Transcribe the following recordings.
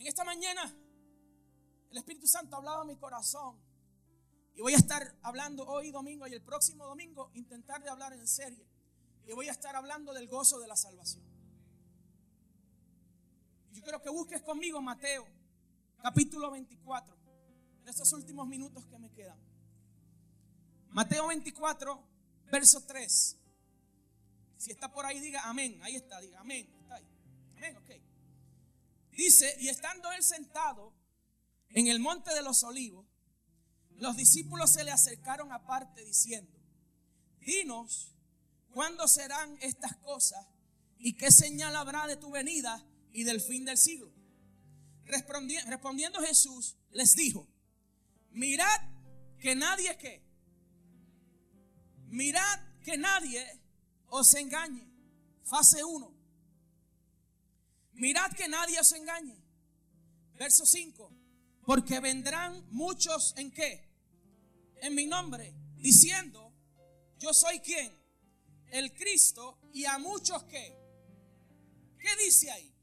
En esta mañana el Espíritu Santo hablaba a mi corazón. Y voy a estar hablando hoy domingo y el próximo domingo intentar de hablar en serie. Y voy a estar hablando del gozo de la salvación. Yo quiero que busques conmigo Mateo, capítulo 24, en estos últimos minutos que me quedan. Mateo 24, verso 3. Si está por ahí, diga amén. Ahí está, diga amén. Está ahí. Amén, ok. Dice, y estando él sentado en el monte de los olivos, los discípulos se le acercaron aparte diciendo, dinos, ¿cuándo serán estas cosas? ¿Y qué señal habrá de tu venida y del fin del siglo? Respondiendo Jesús les dijo, mirad que nadie mirad que nadie os engañe. Fase 1. Mirad que nadie os engañe. Verso 5. Porque vendrán muchos en qué? En mi nombre, diciendo, yo soy quien? El Cristo y a muchos que. ¿Qué dice ahí?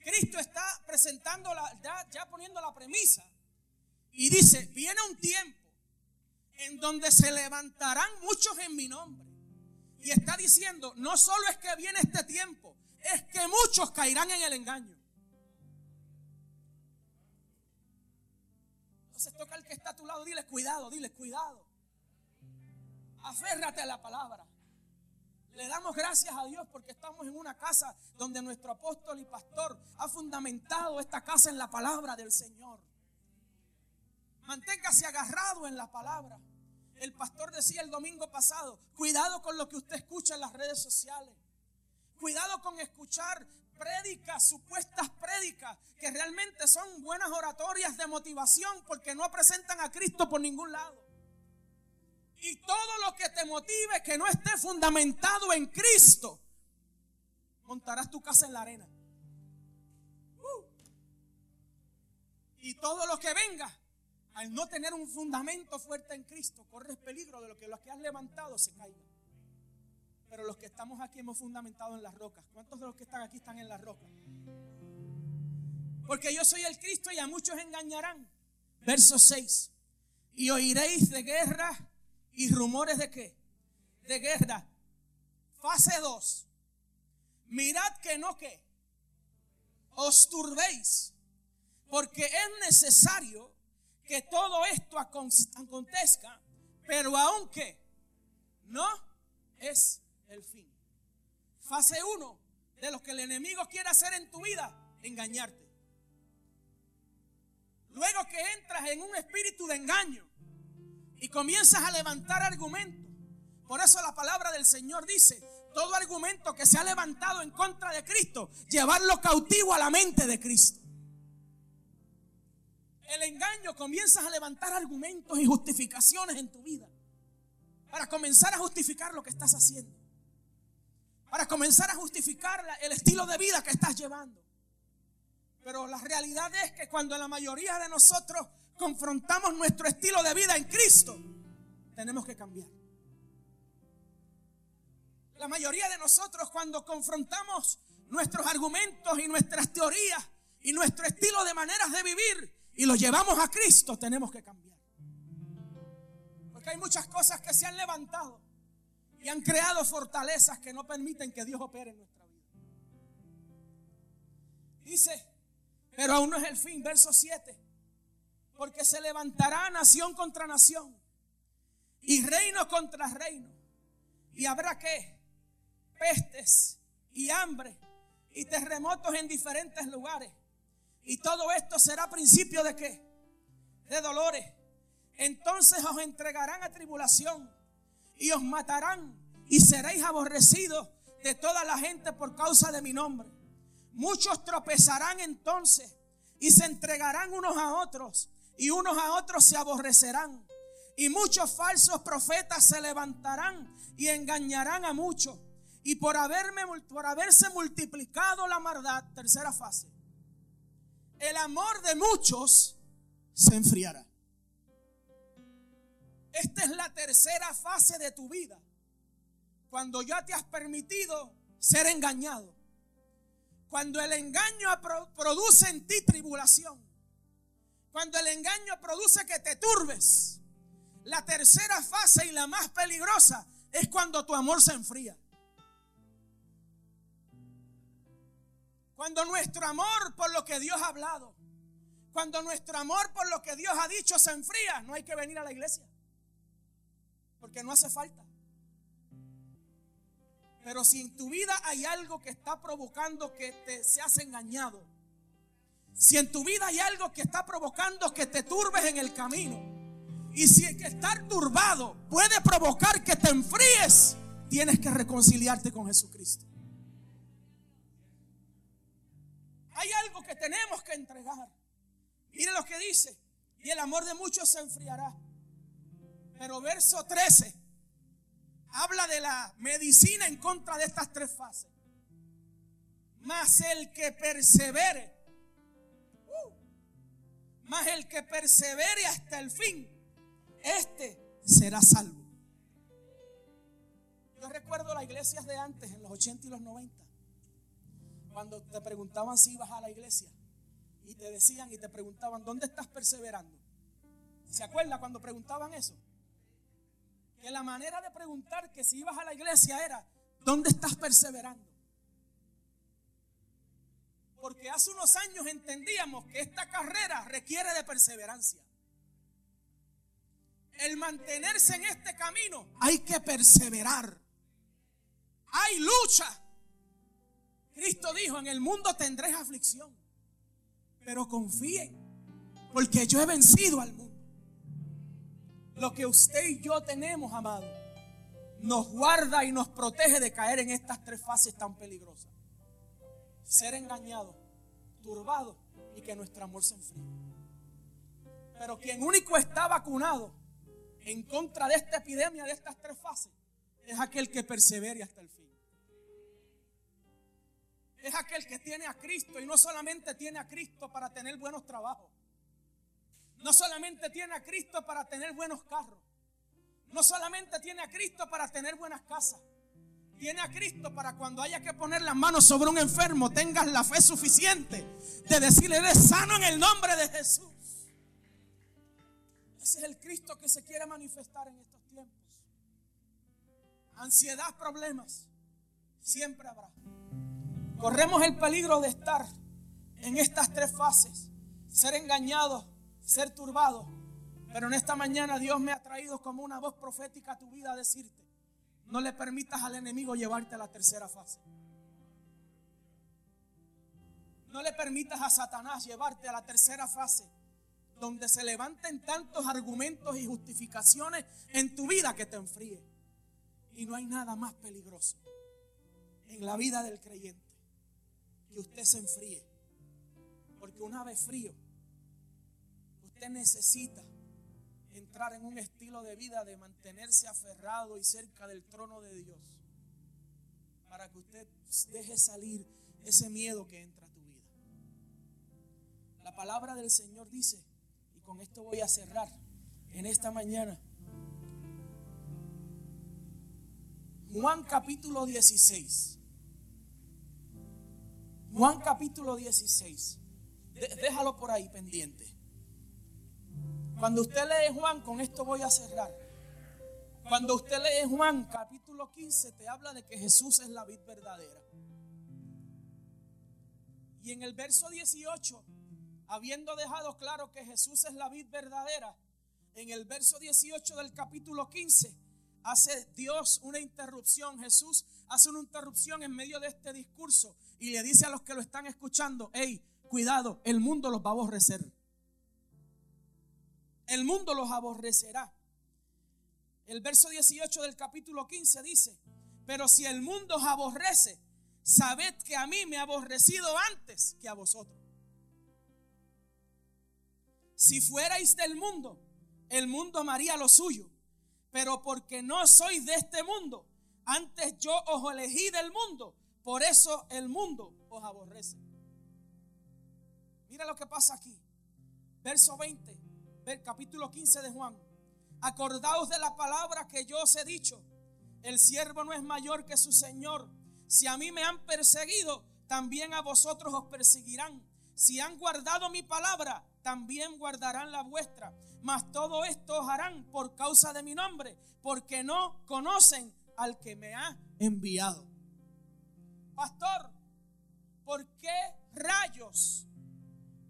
Cristo está presentando, la, ya poniendo la premisa. Y dice, viene un tiempo en donde se levantarán muchos en mi nombre. Y está diciendo, no solo es que viene este tiempo, es que muchos caerán en el engaño. Entonces toca al que está a tu lado, dile cuidado, dile cuidado. Aférrate a la palabra. Le damos gracias a Dios porque estamos en una casa donde nuestro apóstol y pastor ha fundamentado esta casa en la palabra del Señor. Manténgase agarrado en la palabra. El pastor decía el domingo pasado, cuidado con lo que usted escucha en las redes sociales. Cuidado con escuchar prédicas, supuestas prédicas, que realmente son buenas oratorias de motivación porque no presentan a Cristo por ningún lado. Y todo lo que te motive que no esté fundamentado en Cristo, montarás tu casa en la arena. Uh. Y todo lo que venga al no tener un fundamento fuerte en Cristo, corres peligro de lo que los que has levantado se caigan. Pero los que estamos aquí hemos fundamentado en las rocas. ¿Cuántos de los que están aquí están en las rocas? Porque yo soy el Cristo y a muchos engañarán. Verso 6. Y oiréis de guerra y rumores de qué? De guerra. Fase 2. Mirad que no que os turbéis. Porque es necesario que todo esto acontezca, pero aunque no es el fin. Fase 1 de lo que el enemigo quiere hacer en tu vida, engañarte. Luego que entras en un espíritu de engaño y comienzas a levantar argumentos. Por eso la palabra del Señor dice, todo argumento que se ha levantado en contra de Cristo, llevarlo cautivo a la mente de Cristo el engaño, comienzas a levantar argumentos y justificaciones en tu vida. Para comenzar a justificar lo que estás haciendo. Para comenzar a justificar el estilo de vida que estás llevando. Pero la realidad es que cuando la mayoría de nosotros confrontamos nuestro estilo de vida en Cristo, tenemos que cambiar. La mayoría de nosotros cuando confrontamos nuestros argumentos y nuestras teorías y nuestro estilo de maneras de vivir, y lo llevamos a Cristo, tenemos que cambiar. Porque hay muchas cosas que se han levantado y han creado fortalezas que no permiten que Dios opere en nuestra vida. Dice, pero aún no es el fin, verso 7. Porque se levantará nación contra nación y reino contra reino. Y habrá que pestes y hambre y terremotos en diferentes lugares. Y todo esto será principio de qué? De dolores. Entonces os entregarán a tribulación y os matarán y seréis aborrecidos de toda la gente por causa de mi nombre. Muchos tropezarán entonces y se entregarán unos a otros y unos a otros se aborrecerán. Y muchos falsos profetas se levantarán y engañarán a muchos. Y por, haberme, por haberse multiplicado la maldad, tercera fase, el amor de muchos se enfriará. Esta es la tercera fase de tu vida. Cuando ya te has permitido ser engañado. Cuando el engaño produce en ti tribulación, cuando el engaño produce que te turbes, la tercera fase y la más peligrosa es cuando tu amor se enfría. Cuando nuestro amor por lo que Dios ha hablado, cuando nuestro amor por lo que Dios ha dicho se enfría, no hay que venir a la iglesia. Porque no hace falta. Pero si en tu vida hay algo que está provocando que te seas engañado, si en tu vida hay algo que está provocando que te turbes en el camino, y si es que estar turbado puede provocar que te enfríes, tienes que reconciliarte con Jesucristo. Hay algo que tenemos que entregar. Mire lo que dice. Y el amor de muchos se enfriará. Pero verso 13 habla de la medicina en contra de estas tres fases. Mas el que persevere, uh, más el que persevere hasta el fin, este será salvo. Yo recuerdo las iglesias de antes, en los 80 y los 90, cuando te preguntaban si ibas a la iglesia y te decían y te preguntaban, ¿dónde estás perseverando? ¿Se acuerda cuando preguntaban eso? Que la manera de preguntar que si ibas a la iglesia era, ¿dónde estás perseverando? Porque hace unos años entendíamos que esta carrera requiere de perseverancia. El mantenerse en este camino hay que perseverar. Hay lucha. Cristo dijo, en el mundo tendréis aflicción, pero confíen, porque yo he vencido al mundo. Lo que usted y yo tenemos, amado, nos guarda y nos protege de caer en estas tres fases tan peligrosas. Ser engañado, turbado y que nuestro amor se enfríe. Pero quien único está vacunado en contra de esta epidemia, de estas tres fases, es aquel que persevere hasta el fin es aquel que tiene a Cristo y no solamente tiene a Cristo para tener buenos trabajos. No solamente tiene a Cristo para tener buenos carros. No solamente tiene a Cristo para tener buenas casas. Tiene a Cristo para cuando haya que poner las manos sobre un enfermo, tengas la fe suficiente de decirle, eres sano en el nombre de Jesús. Ese es el Cristo que se quiere manifestar en estos tiempos. Ansiedad, problemas, siempre habrá. Corremos el peligro de estar en estas tres fases. Ser engañado, ser turbado. Pero en esta mañana Dios me ha traído como una voz profética a tu vida a decirte, no le permitas al enemigo llevarte a la tercera fase. No le permitas a Satanás llevarte a la tercera fase, donde se levanten tantos argumentos y justificaciones en tu vida que te enfríe. Y no hay nada más peligroso en la vida del creyente que usted se enfríe. Porque una vez frío, usted necesita entrar en un estilo de vida de mantenerse aferrado y cerca del trono de Dios. Para que usted deje salir ese miedo que entra a tu vida. La palabra del Señor dice, y con esto voy a cerrar en esta mañana. Juan capítulo 16. Juan capítulo 16. Déjalo por ahí pendiente. Cuando usted lee Juan, con esto voy a cerrar. Cuando usted lee Juan capítulo 15, te habla de que Jesús es la vid verdadera. Y en el verso 18, habiendo dejado claro que Jesús es la vid verdadera, en el verso 18 del capítulo 15, hace Dios una interrupción. Jesús hace una interrupción en medio de este discurso y le dice a los que lo están escuchando, hey, cuidado, el mundo los va a aborrecer. El mundo los aborrecerá. El verso 18 del capítulo 15 dice, pero si el mundo os aborrece, sabed que a mí me ha aborrecido antes que a vosotros. Si fuerais del mundo, el mundo amaría lo suyo, pero porque no sois de este mundo, antes yo os elegí del mundo por eso el mundo os aborrece. Mira lo que pasa aquí. Verso 20, capítulo 15 de Juan. Acordaos de la palabra que yo os he dicho. El siervo no es mayor que su Señor. Si a mí me han perseguido, también a vosotros os perseguirán. Si han guardado mi palabra, también guardarán la vuestra. Mas todo esto os harán por causa de mi nombre, porque no conocen al que me ha enviado. Pastor, ¿por qué rayos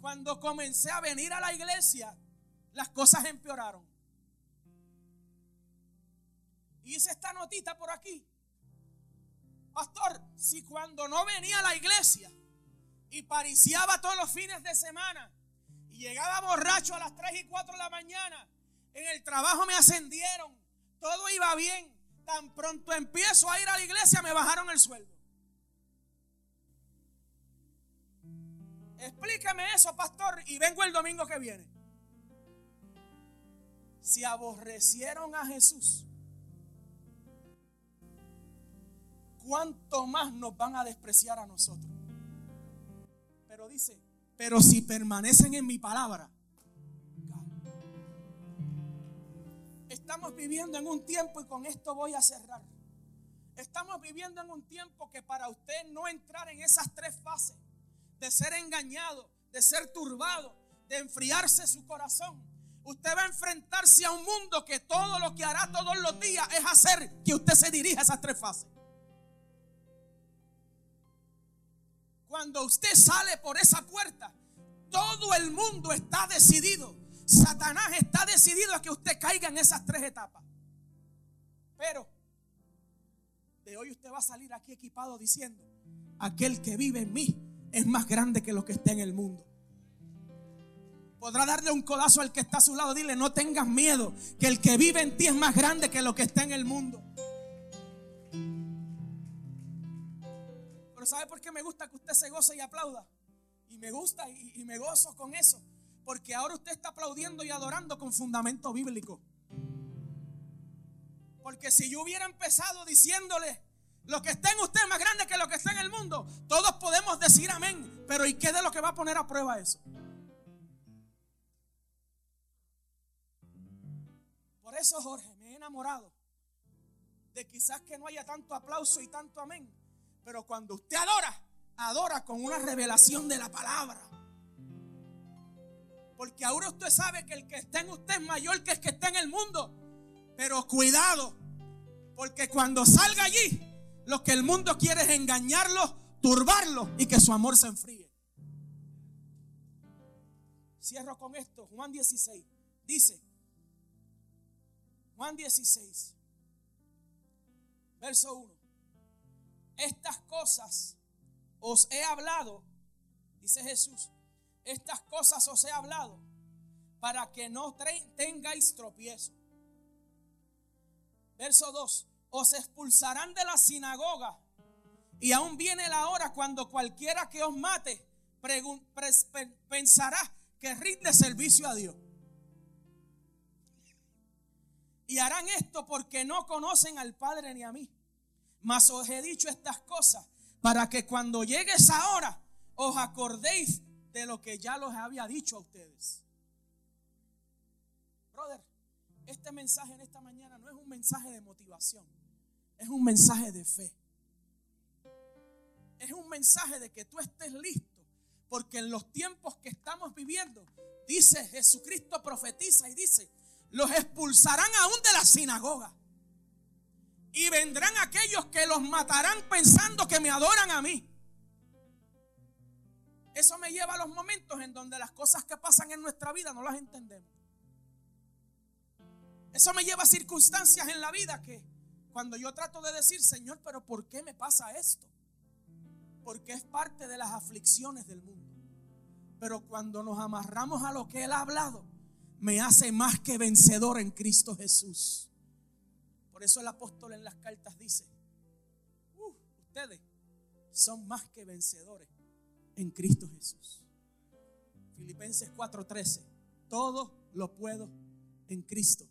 cuando comencé a venir a la iglesia las cosas empeoraron? Hice esta notita por aquí. Pastor, si cuando no venía a la iglesia y pariciaba todos los fines de semana y llegaba borracho a las 3 y 4 de la mañana, en el trabajo me ascendieron, todo iba bien, tan pronto empiezo a ir a la iglesia me bajaron el sueldo. Explíqueme eso, pastor, y vengo el domingo que viene. Si aborrecieron a Jesús, cuánto más nos van a despreciar a nosotros. Pero dice, pero si permanecen en mi palabra, estamos viviendo en un tiempo y con esto voy a cerrar. Estamos viviendo en un tiempo que para usted no entrar en esas tres fases, de ser engañado, de ser turbado, de enfriarse su corazón, usted va a enfrentarse a un mundo que todo lo que hará todos los días es hacer que usted se dirija a esas tres fases. Cuando usted sale por esa puerta, todo el mundo está decidido. Satanás está decidido a que usted caiga en esas tres etapas. Pero de hoy usted va a salir aquí equipado diciendo, aquel que vive en mí es más grande que lo que está en el mundo. Podrá darle un codazo al que está a su lado. Dile, no tengas miedo, que el que vive en ti es más grande que lo que está en el mundo. ¿sabe por qué me gusta que usted se goce y aplauda? Y me gusta y, me gozo con eso. Porque ahora usted está aplaudiendo y adorando con fundamento bíblico. Porque si yo hubiera empezado diciéndole, lo que está en usted es más grande que lo que está en el mundo, todos podemos decir amén. Pero ¿y qué de lo que va a poner a prueba eso? Eso, Jorge, me he enamorado de quizás que no haya tanto aplauso y tanto amén pero cuando usted adora, adora con una revelación de la palabra. Porque ahora usted sabe que el que está en usted es mayor que el que está en el mundo. Pero cuidado, porque cuando salga allí, lo que el mundo quiere es engañarlo, turbarlo y que su amor se enfríe. Cierro con esto. Juan 16 dice, Juan 16, verso 1 estas cosas os he hablado, dice Jesús, estas cosas os he hablado para que no tengáis tropiezo. Verso 2, os expulsarán de la sinagoga y aún viene la hora cuando cualquiera que os mate pensará que rinde servicio a Dios. Y harán esto porque no conocen al Padre ni a mí. Mas os he dicho estas cosas para que cuando llegue esa hora os acordéis de lo que ya los había dicho a ustedes. Brother, este mensaje en esta mañana no es un mensaje de motivación, es un mensaje de fe. Es un mensaje de que tú estés listo, porque en los tiempos que estamos viviendo, dice Jesucristo profetiza y dice, los expulsarán aún de la sinagoga. Y vendrán aquellos que los matarán pensando que me adoran a mí. Eso me lleva a los momentos en donde las cosas que pasan en nuestra vida no las entendemos. Eso me lleva a circunstancias en la vida que cuando yo trato de decir, Señor, pero ¿por qué me pasa esto? Porque es parte de las aflicciones del mundo. Pero cuando nos amarramos a lo que Él ha hablado, me hace más que vencedor en Cristo Jesús. Por eso el apóstol en las cartas dice, uh, ustedes son más que vencedores en Cristo Jesús. Filipenses 4:13, todo lo puedo en Cristo